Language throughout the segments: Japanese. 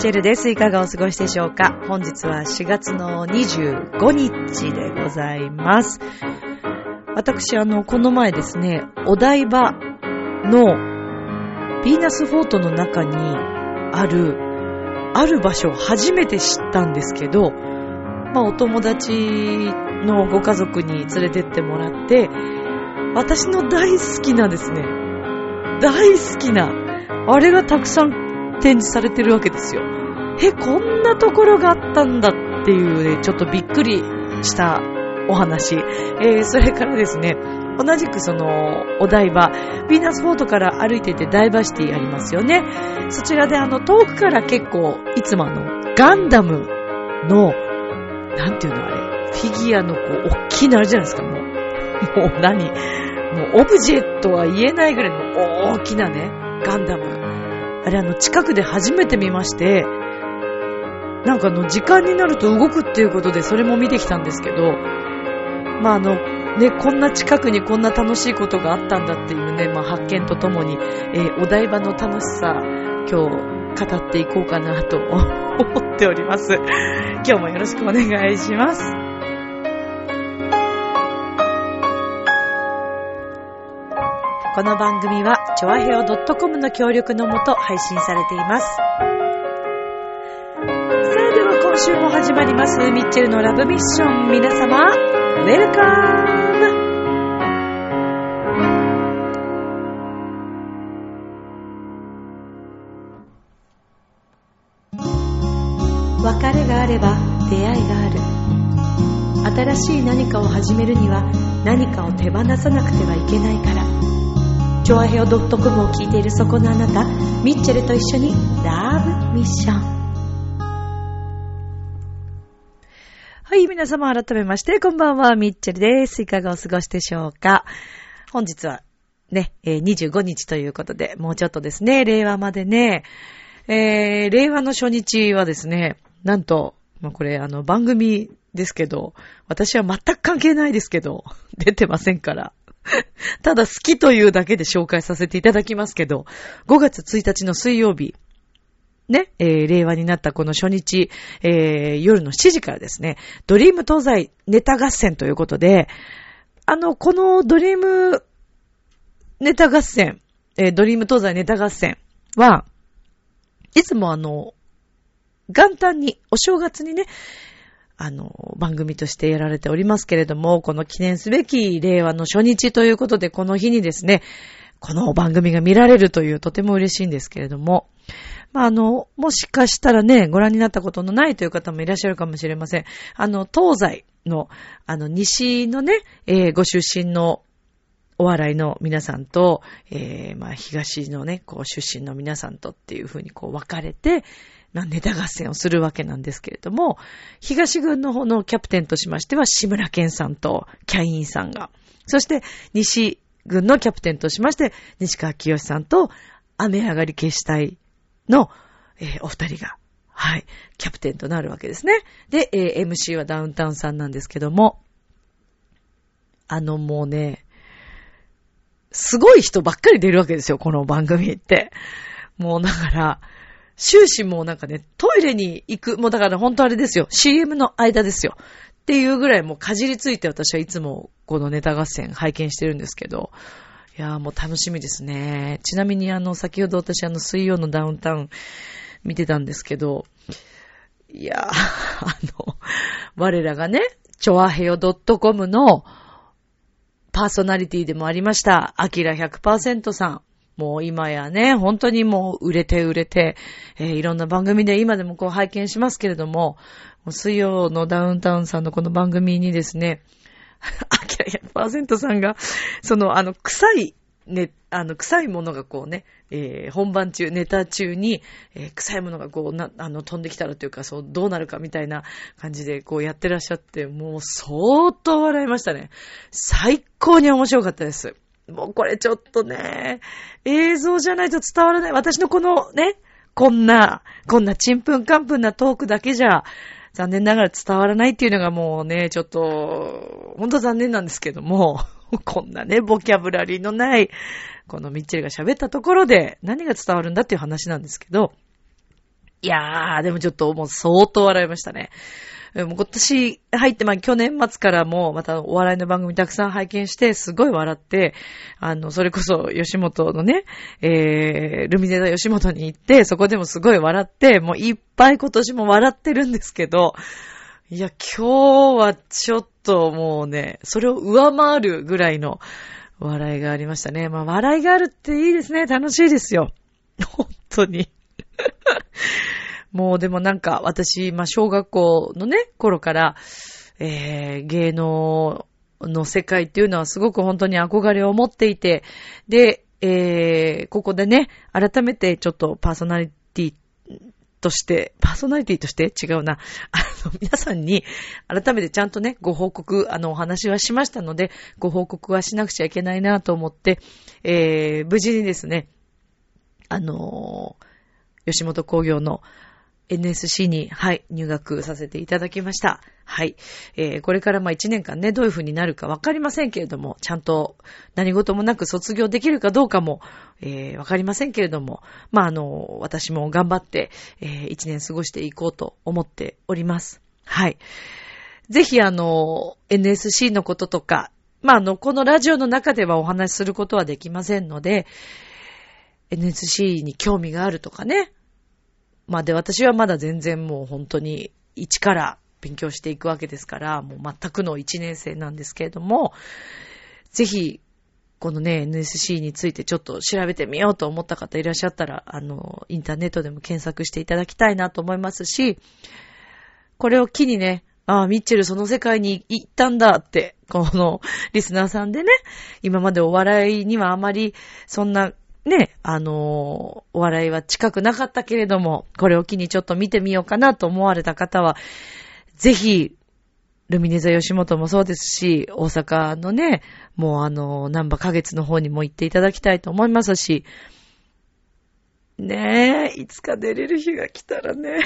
チェルです。いかがお過ごしでしょうか？本日は4月の25日でございます。私、あの、この前ですね、お台場のヴィーナスフォートの中にある、ある場所を初めて知ったんですけど、まあ、お友達のご家族に連れてってもらって、私の大好きなですね、大好きな、あれがたくさん展示されてるわけですよ。え、こんなところがあったんだっていうね、ちょっとびっくりしたお話。えー、それからですね、同じくその、お台場、ヴィーナスフォートから歩いててダイバーシティありますよね。そちらであの、遠くから結構、いつもあの、ガンダムの、なんていうのあれ、フィギュアのこう、大きいのあるじゃないですか、もう。もう何もうオブジェとは言えないぐらいの大きなね、ガンダム。あれあの近くで初めて見まして、なんかあの時間になると動くっていうことでそれも見てきたんですけど、まああの、ね、こんな近くにこんな楽しいことがあったんだっていうね、まあ発見とともに、えーお台場の楽しさ、今日語っていこうかなと 思っております。今日もよろしくお願いします。この番組は、ちょあへお .com の協力のもと配信されています。さあ、では今週も始まります、ミッチェルのラブミッション。皆様、ウェルカム別れがあれば出会いがある。新しい何かを始めるには何かを手放さなくてはいけないから。チョアヘオ .com を聞いているそこのあなた、ミッチェルと一緒にラブミッション。はい、皆様改めまして、こんばんは、ミッチェルです。いかがお過ごしでしょうか？本日はね、25日ということで、もうちょっとですね、令和までね、えー、令和の初日はですね、なんと、まあ、これあの番組ですけど、私は全く関係ないですけど、出てませんから。ただ好きというだけで紹介させていただきますけど、5月1日の水曜日、ね、えー令和になったこの初日、えー夜の7時からですね、ドリーム東西ネタ合戦ということで、あの、このドリームネタ合戦、えードリーム東西ネタ合戦は、いつもあの、元旦に、お正月にね、あの、番組としてやられておりますけれども、この記念すべき令和の初日ということで、この日にですね、この番組が見られるというとても嬉しいんですけれども、まあ、あの、もしかしたらね、ご覧になったことのないという方もいらっしゃるかもしれません。あの、東西の、あの、西のね、えーご出身のお笑いの皆さんと、えー、まあ、東のね、こう、出身の皆さんとっていうふうにこう、分かれて、まあ、ネタ合戦をするわけなんですけれども、東軍の方のキャプテンとしましては、志村けんさんとキャインさんが、そして、西軍のキャプテンとしまして、西川清さんと、雨上がり消したいの、えーお二人が、はい、キャプテンとなるわけですね。で、えー MC はダウンタウンさんなんですけども、あのもうね、すごい人ばっかり出るわけですよ、この番組って。もうだから、終始もうなんかね、トイレに行く、もうだから本当あれですよ、CM の間ですよ。っていうぐらいもうかじりついて私はいつもこのネタ合戦拝見してるんですけど、いやーもう楽しみですね。ちなみにあの、先ほど私あの、水曜のダウンタウン見てたんですけど、いやー、あの、我らがね、チョアヘヨ .com のパーソナリティでもありました、アキラ100%さん。もう今やね、本当にもう売れて売れて、えーいろんな番組で今でもこう拝見しますけれども、水曜のダウンタウンさんのこの番組にですね、100%さんが、そのあの、臭いね、あの、臭いものがこうね、えー、本番中、ネタ中に、えー、臭いものがこう、な、あの、飛んできたらというか、そう、どうなるかみたいな感じで、こうやってらっしゃって、もう相当笑いましたね。最高に面白かったです。もうこれちょっとね、映像じゃないと伝わらない。私のこのね、こんな、こんなちんぷんかんぷんなトークだけじゃ、残念ながら伝わらないっていうのがもうね、ちょっと、ほんと残念なんですけども、こんなね、ボキャブラリーのない、このミッチェルが喋ったところで何が伝わるんだっていう話なんですけど、いやー、でもちょっともう相当笑いましたね。今年入って、まあ去年末からもまたお笑いの番組たくさん拝見して、すごい笑って、あの、それこそ吉本のね、えー、ルミネ座吉本に行って、そこでもすごい笑って、もういっぱい今年も笑ってるんですけど、いや、今日はちょっともうね、それを上回るぐらいの笑いがありましたね。まあ、笑いがあるっていいですね。楽しいですよ。本当に。もうでもなんか私、まあ、小学校のね、頃から、えー、芸能の世界っていうのはすごく本当に憧れを持っていて、で、えー、ここでね、改めてちょっとパーソナリティとして、パーソナリティとして？違うな。あの、皆さんに改めてちゃんとね、ご報告、あの、お話はしましたので、ご報告はしなくちゃいけないなと思って、えー、無事にですね、あのー、吉本工業の NSC に、はい、入学させていただきました。はい。えー、これからまあ1年間ね、どういう風になるかわかりませんけれども、ちゃんと何事もなく卒業できるかどうかも、えー、わかりませんけれども、まああの、私も頑張って、えー、1年過ごしていこうと思っております。はい。ぜひあの、NSC のこととか、まああの、このラジオの中ではお話しすることはできませんので、NSC に興味があるとかね、まあで、私はまだ全然もう本当に一から勉強していくわけですから、もう全くの一年生なんですけれども、ぜひ、このね、NSC についてちょっと調べてみようと思った方いらっしゃったら、あの、インターネットでも検索していただきたいなと思いますし、これを機にね、ああ、ミッチェルその世界に行ったんだって、このリスナーさんでね、今までお笑いにはあまりそんなね、あのー、お笑いは近くなかったけれども、これを機にちょっと見てみようかなと思われた方は、ぜひ、ルミネ座吉本もそうですし、大阪のね、もうあの、南波花月の方にも行っていただきたいと思いますし、ねえ、いつか出れる日が来たらね、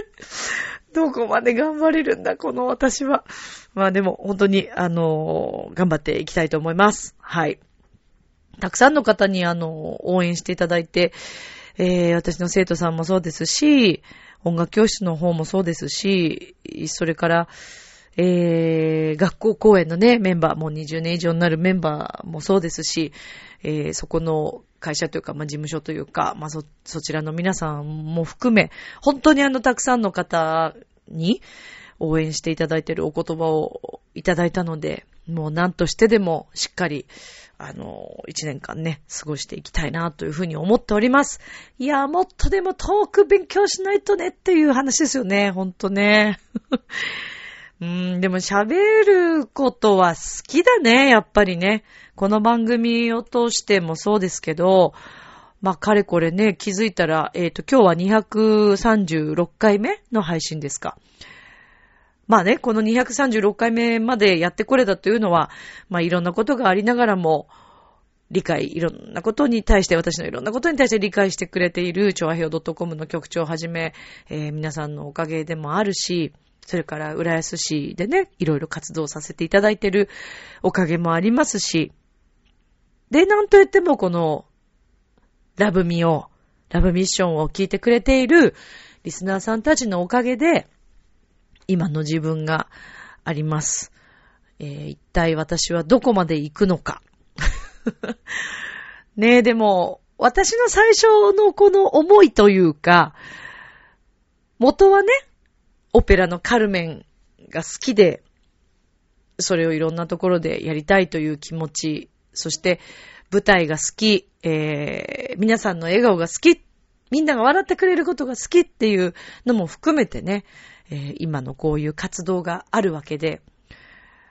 どこまで頑張れるんだ、この私は。まあでも、本当に、あの頑張っていきたいと思います。はい。たくさんの方にあの、応援していただいて、えー、私の生徒さんもそうですし、音楽教室の方もそうですし、それから、えー、学校公演のね、メンバー、もう20年以上になるメンバーもそうですし、えー、そこの会社というか、まあ、事務所というか、まあ、そ、そちらの皆さんも含め、本当にあの、たくさんの方に応援していただいているお言葉をいただいたので、もう何としてでもしっかり、あの、一年間ね、過ごしていきたいなというふうに思っております。いや、もっとでもトーク勉強しないとねっていう話ですよね、ほんとね。うーん、でも喋ることは好きだね、やっぱりね。この番組を通してもそうですけど、まあ、かれこれね、気づいたら、えっ、ー、と、今日は236回目の配信ですか。まあね、この236回目までやってこれたというのは、まあいろんなことがありながらも、理解、いろんなことに対して、私のいろんなことに対して理解してくれている、超和平 .com の局長をはじめ、えー、皆さんのおかげでもあるし、それから浦安市でね、いろいろ活動させていただいているおかげもありますし、で、なんと言ってもこの、ラブミを、ラブミッションを聞いてくれているリスナーさんたちのおかげで、今の自分があります。えー、一体私はどこまで行くのか。ねえ、でも、私の最初のこの思いというか、元はね、オペラのカルメンが好きで、それをいろんなところでやりたいという気持ち、そして舞台が好き、えー、皆さんの笑顔が好き、みんなが笑ってくれることが好きっていうのも含めてね、え、今のこういう活動があるわけで、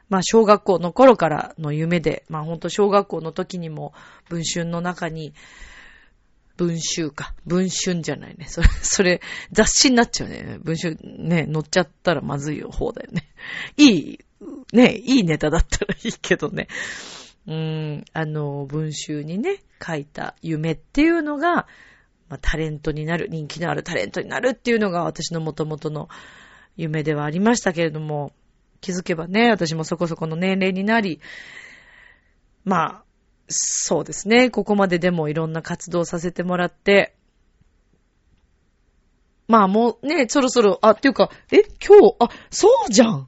まあ小学校の頃からの夢で、まあほんと小学校の時にも文春の中に、文集か。文春じゃないね。それ、それ、雑誌になっちゃうね。文春ね、載っちゃったらまずい方だよね。いい、ね、いいネタだったらいいけどね。うーん、あの、文集にね、書いた夢っていうのが、まあ、タレントになる、人気のあるタレントになるっていうのが私の元々の夢ではありましたけれども、気づけばね、私もそこそこの年齢になり、まあ、そうですね。ここまででもいろんな活動させてもらって、まあもうね、そろそろ、あ、っていうか、え、今日、あ、そうじゃん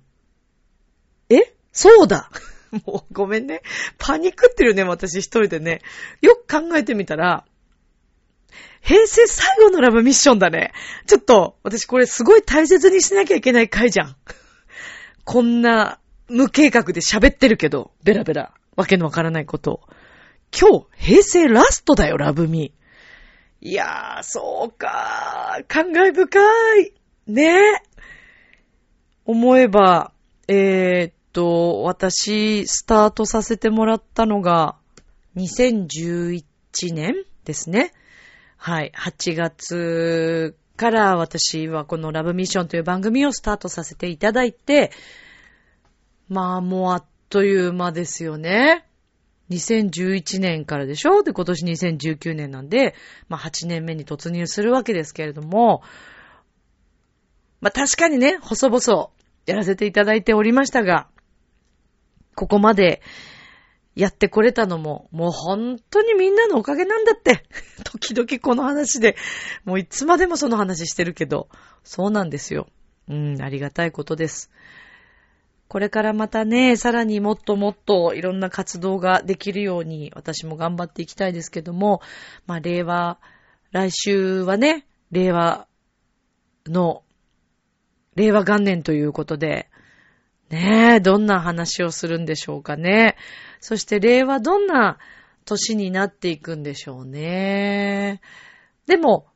えそうだ もうごめんね。パニックってるね、私一人でね。よく考えてみたら、平成最後のラブミッションだね。ちょっと、私これすごい大切にしなきゃいけない回じゃん。こんな無計画で喋ってるけど、ベラベラ、わけのわからないことを。今日、平成ラストだよ、ラブミ。いやー、そうかー。感慨深い。ねえ思えば、えー、っと、私、スタートさせてもらったのが、2011年ですね。はい。8月から私はこのラブミッションという番組をスタートさせていただいて、まあもうあっという間ですよね。2011年からでしょ？で、今年2019年なんで、まあ8年目に突入するわけですけれども、まあ確かにね、細々やらせていただいておりましたが、ここまでやってこれたのも、もう本当にみんなのおかげなんだって。時々この話で、もういつまでもその話してるけど、そうなんですよ。うん、ありがたいことです。これからまたね、さらにもっともっといろんな活動ができるように私も頑張っていきたいですけども、まあ令和、来週はね、令和の、令和元年ということで、ねえ、どんな話をするんでしょうかね。そして令和どんな年になっていくんでしょうね。でも、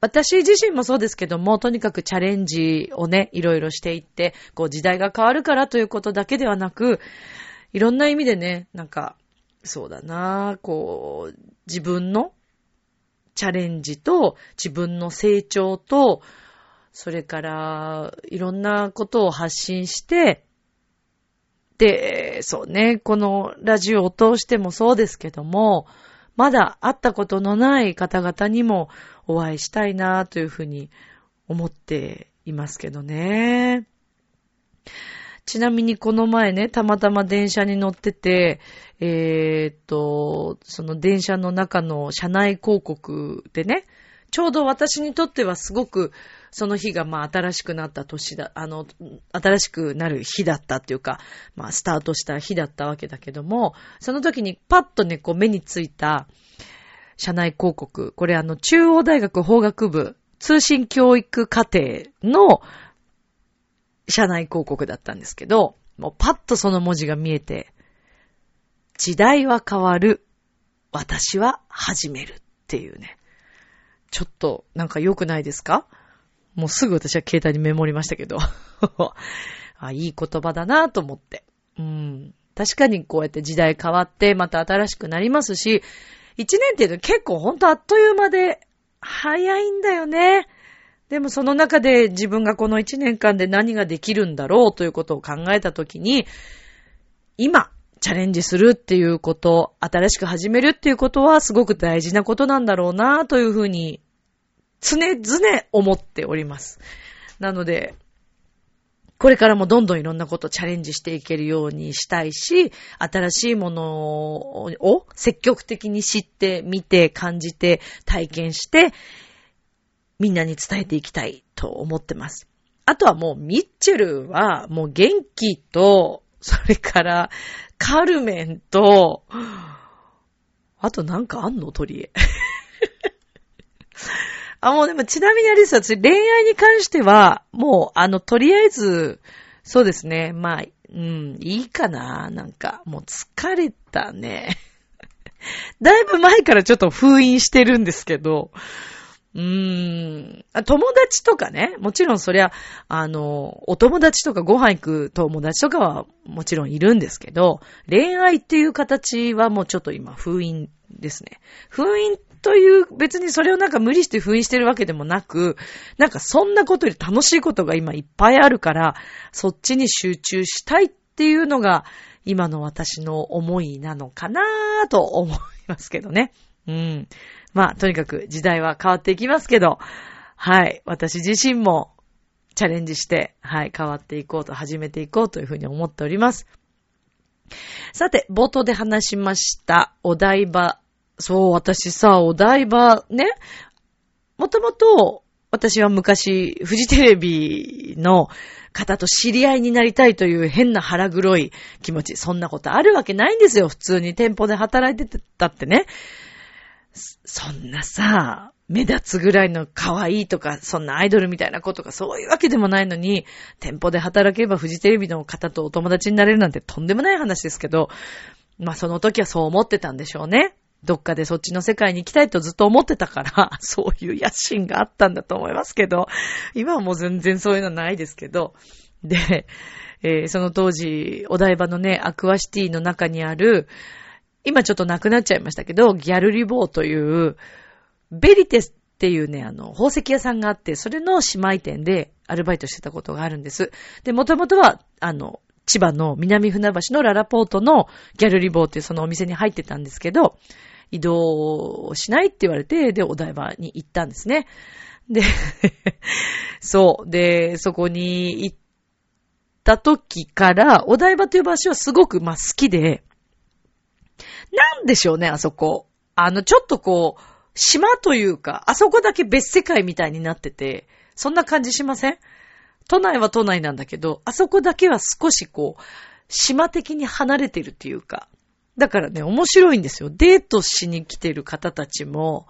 私自身もそうですけども、とにかくチャレンジをね、いろいろしていって、こう時代が変わるからということだけではなく、いろんな意味でね、なんか、そうだなこう、自分のチャレンジと、自分の成長と、それから、いろんなことを発信して、で、そうね、このラジオを通してもそうですけども、まだ会ったことのない方々にもお会いしたいなというふうに思っていますけどね。ちなみにこの前ね、たまたま電車に乗ってて、えー、っと、その電車の中の車内広告でね、ちょうど私にとってはすごく、その日がまあ新しくなった年だ、あの、新しくなる日だったっていうか、まあスタートした日だったわけだけども、その時にパッとね、こう目についた、社内広告。これあの、中央大学法学部通信教育課程の社内広告だったんですけど、もうパッとその文字が見えて、時代は変わる。私は始めるっていうね。ちょっとなんか良くないですか？もうすぐ私は携帯にメモりましたけど。あ、いい言葉だなと思って。うん。確かにこうやって時代変わってまた新しくなりますし、一年っていうのは結構ほんとあっという間で早いんだよね。でもその中で自分がこの一年間で何ができるんだろうということを考えたときに、今、チャレンジするっていうこと、新しく始めるっていうことはすごく大事なことなんだろうなというふうに常々思っております。なので、これからもどんどんいろんなことチャレンジしていけるようにしたいし、新しいものを積極的に知って、見て、感じて、体験して、みんなに伝えていきたいと思ってます。あとはもうミッチェルはもう元気と、それからカルメンと、あとなんかあんの？鳥へ。あ、もうでもちなみにあれですよ、恋愛に関しては、もう、あの、とりあえず、そうですね、まあ、うん、いいかな、なんか、もう疲れたね。だいぶ前からちょっと封印してるんですけど、うーん、友達とかね、もちろんそりゃ、あの、お友達とかご飯行く友達とかはもちろんいるんですけど、恋愛っていう形はもうちょっと今封印ですね。封印という、別にそれをなんか無理して封印してるわけでもなく、なんかそんなことより楽しいことが今いっぱいあるから、そっちに集中したいっていうのが、今の私の思いなのかなぁと思いますけどね。うん。まあ、とにかく時代は変わっていきますけど、はい。私自身もチャレンジして、はい、変わっていこうと、始めていこうというふうに思っております。さて、冒頭で話しました、お台場。そう、私さ、お台場ね、もともと、私は昔、フジテレビの方と知り合いになりたいという変な腹黒い気持ち。そんなことあるわけないんですよ。普通に店舗で働いてたってね。そんなさ、目立つぐらいの可愛いとか、そんなアイドルみたいな子とかそういうわけでもないのに、店舗で働けばフジテレビの方とお友達になれるなんてとんでもない話ですけど、まあその時はそう思ってたんでしょうね。どっかでそっちの世界に行きたいとずっと思ってたから、そういう野心があったんだと思いますけど、今はもう全然そういうのないですけど、で、えー、その当時、お台場のね、アクアシティの中にある、今ちょっとなくなっちゃいましたけど、ギャルリボーという、ベリテスっていうね、あの、宝石屋さんがあって、それの姉妹店でアルバイトしてたことがあるんです。で、もともとは、あの、千葉の南船橋のララポートのギャルリボーっていうそのお店に入ってたんですけど、移動しないって言われて、で、お台場に行ったんですね。で、そう。で、そこに行った時から、お台場という場所はすごく、まあ、好きで、なんでしょうね、あそこ。あの、ちょっとこう、島というか、あそこだけ別世界みたいになってて、そんな感じしません？都内は都内なんだけど、あそこだけは少しこう、島的に離れてるっていうか。だからね、面白いんですよ。デートしに来てる方たちも、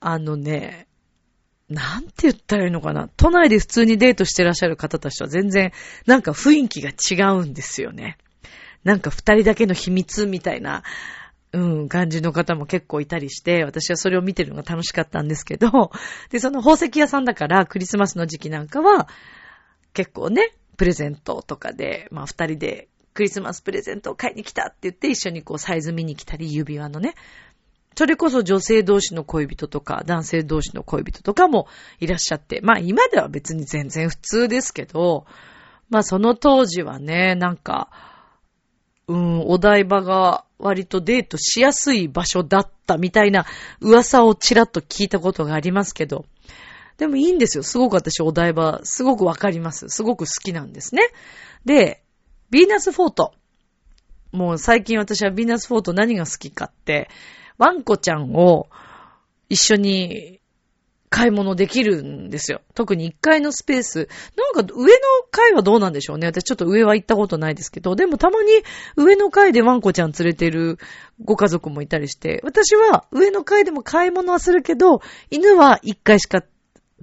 あのね、なんて言ったらいいのかな。都内で普通にデートしてらっしゃる方たちとは全然、なんか雰囲気が違うんですよね。なんか二人だけの秘密みたいな、うん、感じの方も結構いたりして、私はそれを見てるのが楽しかったんですけど、で、その宝石屋さんだからクリスマスの時期なんかは、結構ね、プレゼントとかで、まあ二人でクリスマスプレゼントを買いに来たって言って一緒にこうサイズ見に来たり、指輪のね。それこそ女性同士の恋人とか、男性同士の恋人とかもいらっしゃって、まあ今では別に全然普通ですけど、まあその当時はね、なんか、うん、お台場が割とデートしやすい場所だったみたいな噂をちらっと聞いたことがありますけど。でもいいんですよ。すごく私お台場、すごくわかります。すごく好きなんですね。で、ヴィーナスフォート。もう最近私はヴィーナスフォート何が好きかって、ワンコちゃんを一緒に買い物できるんですよ。特に1階のスペース。なんか上の階はどうなんでしょうね。私ちょっと上は行ったことないですけど、でもたまに上の階でワンコちゃん連れてるご家族もいたりして、私は上の階でも買い物はするけど、犬は1階しか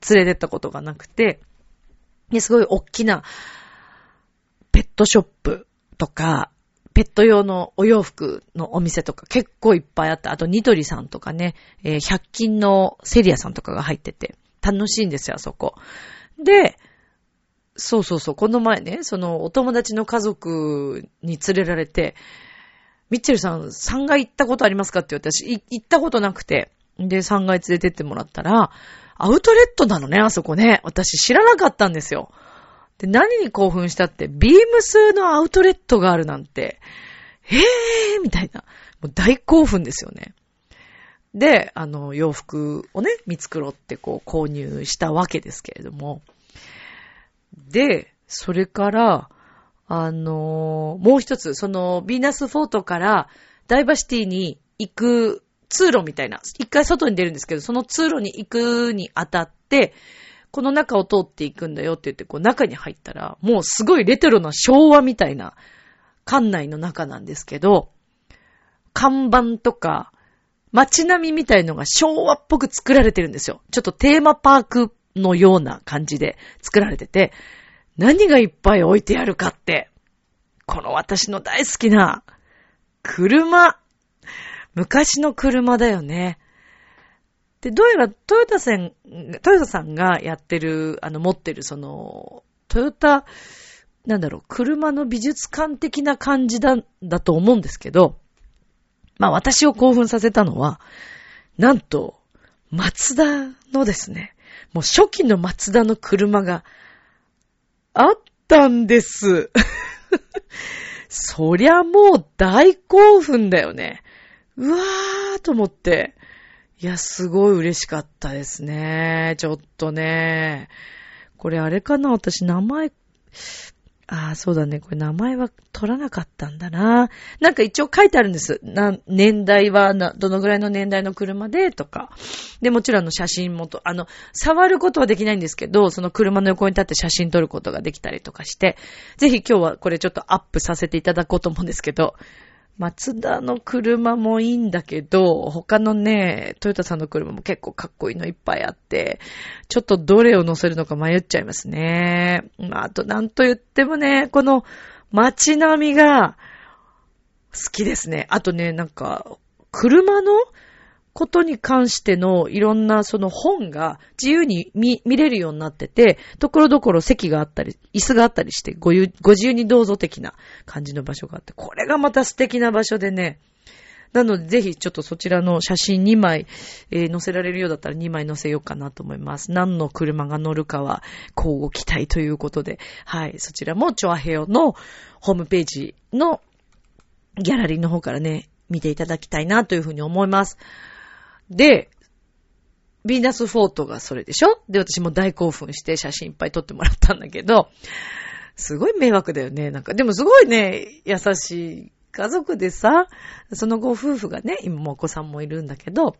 連れてったことがなくて、すごい大きなペットショップとか、ペット用のお洋服のお店とか結構いっぱいあった。あと、ニトリさんとかね、えー、100均のセリアさんとかが入ってて、楽しいんですよ、あそこ。で、そうそうそう、この前ね、そのお友達の家族に連れられて、ミッチェルさん3階行ったことありますかって言って私、行ったことなくて、で、3階連れてってもらったら、アウトレットなのね、あそこね。私知らなかったんですよ。で、何に興奮したって、ビームスのアウトレットがあるなんて、へーみたいな。もう大興奮ですよね。で、あの、洋服をね、見繕ってこう購入したわけですけれども。で、それから、あのもう一つ、その、ビーナスフォートからダイバーシティに行く通路みたいな、一回外に出るんですけど、その通路に行くにあたって、この中を通っていくんだよって言って、こう中に入ったら、もうすごいレトロな昭和みたいな館内の中なんですけど、看板とか、街並みみたいのが昭和っぽく作られてるんですよ。ちょっとテーマパークのような感じで作られてて、何がいっぱい置いてあるかって、この私の大好きな、車。昔の車だよね。で、どうやらトヨタさん、トヨタさんがやってる、あの、持ってるその、トヨタ、なんだろう、車の美術館的な感じだ、だと思うんですけど、まあ私を興奮させたのは、なんと、マツダのですね、もう初期のマツダの車があったんです。そりゃもう大興奮だよね。うわーと思って。いや、すごい嬉しかったですね。ちょっとね。これあれかな？私名前、ああ、そうだね。これ名前は取らなかったんだな。なんか一応書いてあるんです。な、年代はな、どのぐらいの年代の車で？とか。で、もちろんの写真もと、あの、触ることはできないんですけど、その車の横に立って写真撮ることができたりとかして、ぜひ今日はこれちょっとアップさせていただこうと思うんですけど、松田の車もいいんだけど、他のね、トヨタさんの車も結構かっこいいのいっぱいあって、ちょっとどれを乗せるのか迷っちゃいますね。まあ、あとなんと言ってもね、この街並みが好きですね。あとね、なんか、車のことに関してのいろんなその本が自由に見、れるようになってて、ところどころ席があったり、椅子があったりして、ごゆ、ご自由にどうぞ的な感じの場所があって、これがまた素敵な場所でね、なので、ぜひちょっとそちらの写真2枚、えー、載せられるようだったら2枚載せようかなと思います。何の車が乗るかは、交互期待ということで、はい、そちらも、チョアヘオのホームページのギャラリーの方からね、見ていただきたいなというふうに思います。で、ヴィーナスフォートがそれでしょ？で、私も大興奮して写真いっぱい撮ってもらったんだけど、すごい迷惑だよね。なんか、でもすごいね、優しい家族でさ、そのご夫婦がね、今もお子さんもいるんだけど、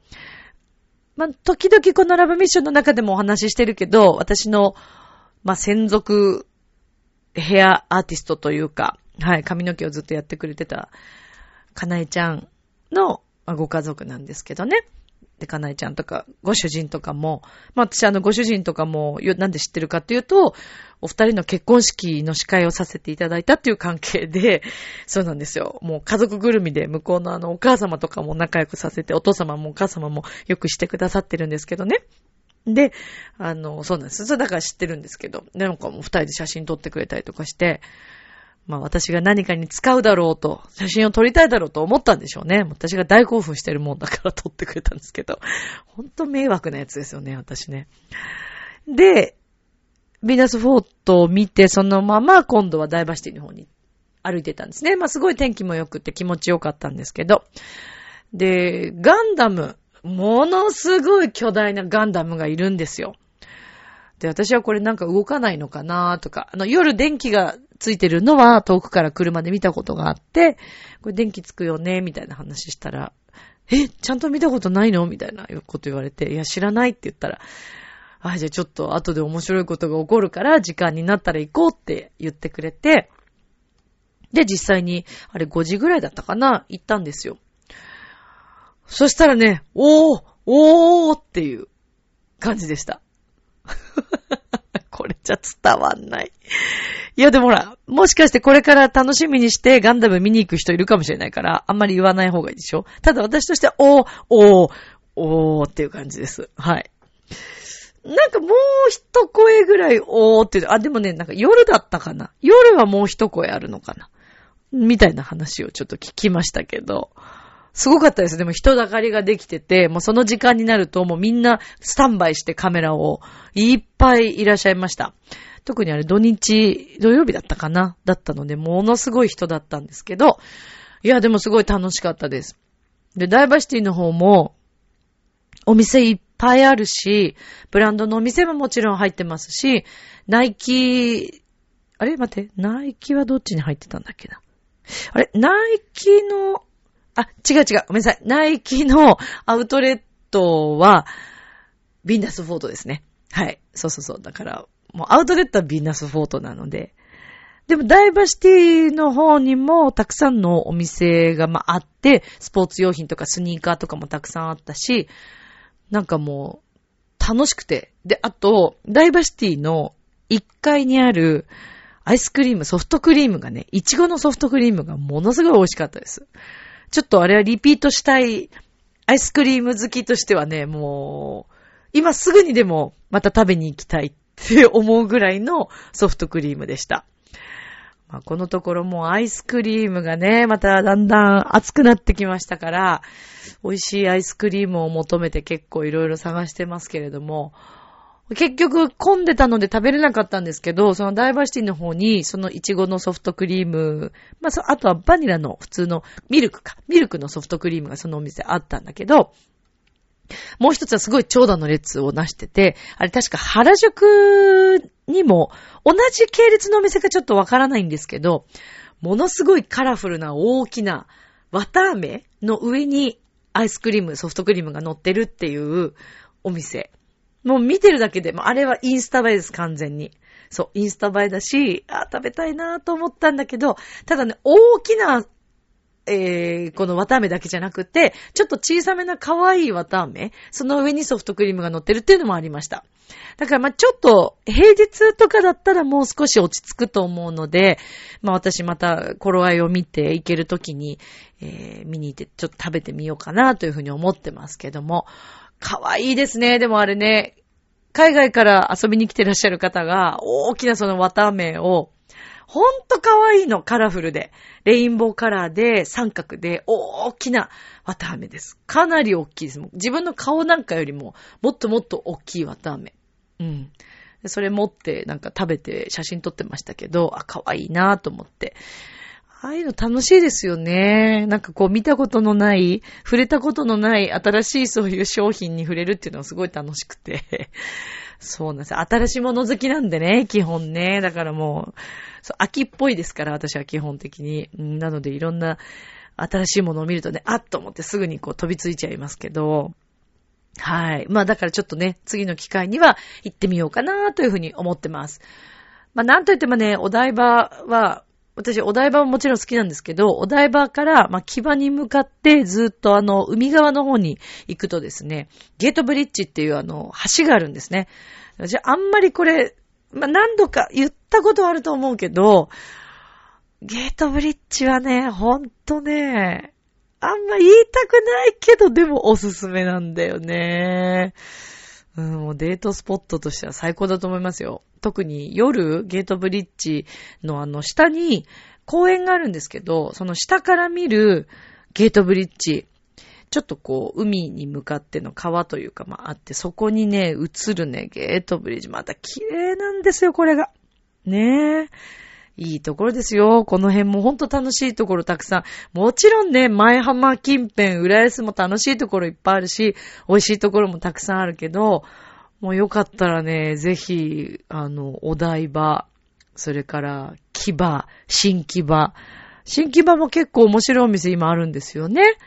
まあ、時々このラブミッションの中でもお話ししてるけど、私の、まあ、専属ヘアアーティストというか、はい、髪の毛をずっとやってくれてた、かなえちゃんのご家族なんですけどね。で、かなえちゃんとか、ご主人とかも、まあ私あのご主人とかも、なんで知ってるかっていうと、お二人の結婚式の司会をさせていただいたっていう関係で、そうなんですよ。もう家族ぐるみで向こうのあのお母様とかも仲良くさせて、お父様もお母様もよくしてくださってるんですけどね。で、あの、そうなんです。だから知ってるんですけど、なんかもう二人で写真撮ってくれたりとかして、まあ私が何かに使うだろうと、写真を撮りたいだろうと思ったんでしょうね。私が大興奮してるもんだから撮ってくれたんですけど、ほんと迷惑なやつですよね、私ね。で、ヴィーナスフォートを見て、そのまま今度はダイバーシティの方に歩いてたんですね。まあすごい天気も良くて気持ちよかったんですけど。で、ガンダム、ものすごい巨大なガンダムがいるんですよ。で、私はこれなんか動かないのかなとか、あの夜電気がついてるのは遠くから車で見たことがあって、これ電気つくよねみたいな話したら、え、ちゃんと見たことないのみたいなこと言われて、いや、知らないって言ったら、あ、じゃあちょっと後で面白いことが起こるから、時間になったら行こうって言ってくれて、で、実際に、あれ5時ぐらいだったかな行ったんですよ。そしたらね、おーおーっていう感じでした。これじゃ伝わんない。いやでもほら、もしかしてこれから楽しみにしてガンダム見に行く人いるかもしれないから、あんまり言わない方がいいでしょ？ただ私としては、おー、おー、おーっていう感じです。はい。なんかもう一声ぐらい、おーって、あ、でもね、なんか夜だったかな？夜はもう一声あるのかな？みたいな話をちょっと聞きましたけど。すごかったです。でも人だかりができてて、もうその時間になるともうみんなスタンバイしてカメラをいっぱいいらっしゃいました。特にあれ土日、土曜日だったかな？だったので、ものすごい人だったんですけど、いや、でもすごい楽しかったです。で、ダイバーシティの方も、お店いっぱいあるし、ブランドのお店ももちろん入ってますし、ナイキ、あれ？待って、ナイキはどっちに入ってたんだっけな？あれ？ナイキのあ、違う違う。ごめんなさい。ナイキのアウトレットは、ビーナスフォートですね。はい。そうそうそう。だから、もうアウトレットはビーナスフォートなので。でも、ダイバーシティの方にもたくさんのお店が、まあ、あって、スポーツ用品とかスニーカーとかもたくさんあったし、なんかもう、楽しくて。で、あと、ダイバーシティの1階にあるアイスクリーム、ソフトクリームがね、いちごのソフトクリームがものすごい美味しかったです。ちょっとあれはリピートしたいアイスクリーム好きとしてはね、もう、今すぐにでもまた食べに行きたいって思うぐらいのソフトクリームでした。まあ、このところもうアイスクリームがね、まただんだん熱くなってきましたから、美味しいアイスクリームを求めて結構いろいろ探してますけれども、結局混んでたので食べれなかったんですけど、そのダイバーシティの方に、そのイチゴのソフトクリーム、まあ、あとはバニラの普通のミルクか。ミルクのソフトクリームがそのお店あったんだけど、もう一つはすごい長蛇の列をなしてて、あれ確か原宿にも同じ系列のお店かちょっとわからないんですけど、ものすごいカラフルな大きな綿飴の上にアイスクリーム、ソフトクリームが乗ってるっていうお店。もう見てるだけで、もあれはインスタ映えです、完全に。そう、インスタ映えだし、あ、食べたいなと思ったんだけど、ただね、大きな、えー、この綿飴だけじゃなくて、ちょっと小さめな可愛い綿飴、その上にソフトクリームが乗ってるっていうのもありました。だからまあちょっと平日とかだったらもう少し落ち着くと思うので、まあ私また頃合いを見て行けるときに、えー、見に行ってちょっと食べてみようかなというふうに思ってますけども、かわいいですね。でもあれね、海外から遊びに来てらっしゃる方が、大きなその綿飴を、ほんとかわいいの、カラフルで。レインボーカラーで、三角で、大きな綿飴です。かなり大きいです。自分の顔なんかよりも、もっともっと大きい綿飴。うん。それ持って、なんか食べて写真撮ってましたけど、あ、かわいいなと思って。ああいうの楽しいですよね。なんかこう見たことのない、触れたことのない新しいそういう商品に触れるっていうのはすごい楽しくて。そうなんですよ。新しいもの好きなんでね、基本ね。だからもう、そう秋っぽいですから、私は基本的に。なのでいろんな新しいものを見るとね、あっと思ってすぐにこう飛びついちゃいますけど。はい。まあだからちょっとね、次の機会には行ってみようかなというふうに思ってます。まあなんといってもね、お台場は私、お台場ももちろん好きなんですけど、お台場から、まあ、木場に向かってずっとあの、海側の方に行くとですね、ゲートブリッジっていうあの、橋があるんですね。私、あんまりこれ、まあ、何度か言ったことあると思うけど、ゲートブリッジはね、ほんとね、あんま言いたくないけど、でもおすすめなんだよね。うん、もうデートスポットとしては最高だと思いますよ。特に夜、ゲートブリッジのあの下に公園があるんですけど、その下から見るゲートブリッジ、ちょっとこう、海に向かっての川というか、まああって、そこにね、映るね、ゲートブリッジ、また綺麗なんですよ、これが。ねえ。いいところですよ。この辺もほんと楽しいところたくさん。もちろんね、前浜近辺、浦安も楽しいところいっぱいあるし、美味しいところもたくさんあるけど、もうよかったらね、ぜひ、あの、お台場、それから、木場、新木場。新木場も結構面白いお店今あるんですよね。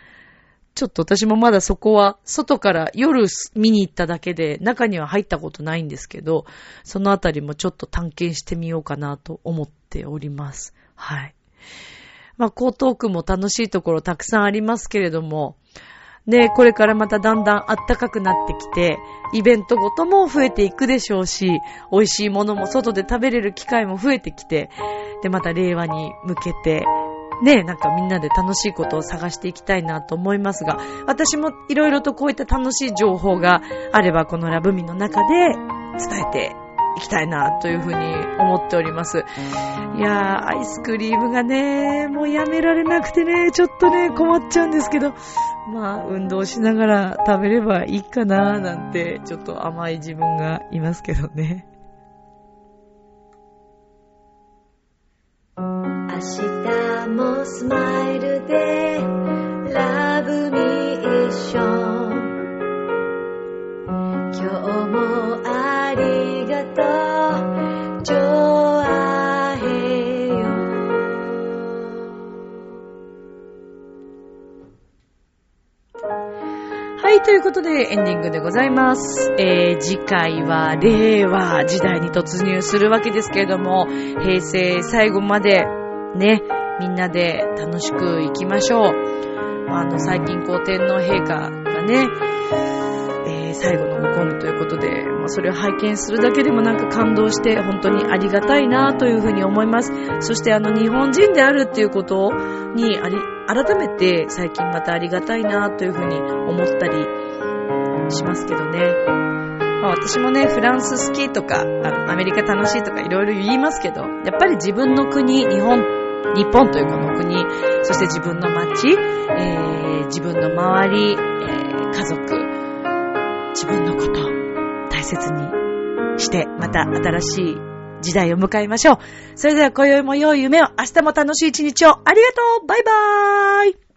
ちょっと私もまだそこは外から夜見に行っただけで中には入ったことないんですけど、そのあたりもちょっと探検してみようかなと思ってております。はい。まあ、江東区も楽しいところたくさんありますけれども、ね、これからまただんだん暖かくなってきて、イベントごとも増えていくでしょうし、美味しいものも外で食べれる機会も増えてきて、で、また令和に向けて、ね、なんかみんなで楽しいことを探していきたいなと思いますが、私もいろいろとこういった楽しい情報があれば、このラブミの中で伝えていきたいなというふうに思っております。いやー、アイスクリームがね、もうやめられなくてね、ちょっとね、困っちゃうんですけど、まあ、運動しながら食べればいいかななんて、ちょっと甘い自分がいますけどね。明日もスマイルでラブミーとう。ジョアヘヨはいということでエンディングでございます、えー、次回は令和時代に突入するわけですけれども平成最後までね、みんなで楽しく行きましょう。あの、最近こう天皇陛下がね、最後のご公務ということで、まあ、それを拝見するだけでもなんか感動して、本当にありがたいなというふうに思います。そしてあの、日本人であるっていうことにあり、改めて最近またありがたいなというふうに思ったりしますけどね。まあ私もね、フランス好きとか、あの、アメリカ楽しいとかいろいろ言いますけど、やっぱり自分の国、日本、日本というこの国、そして自分の街、えー、自分の周り、えー、家族、自分のこと、大切にして、また新しい時代を迎えましょう。それでは今宵も良い夢を、明日も楽しい一日を、ありがとう。バイバーイ。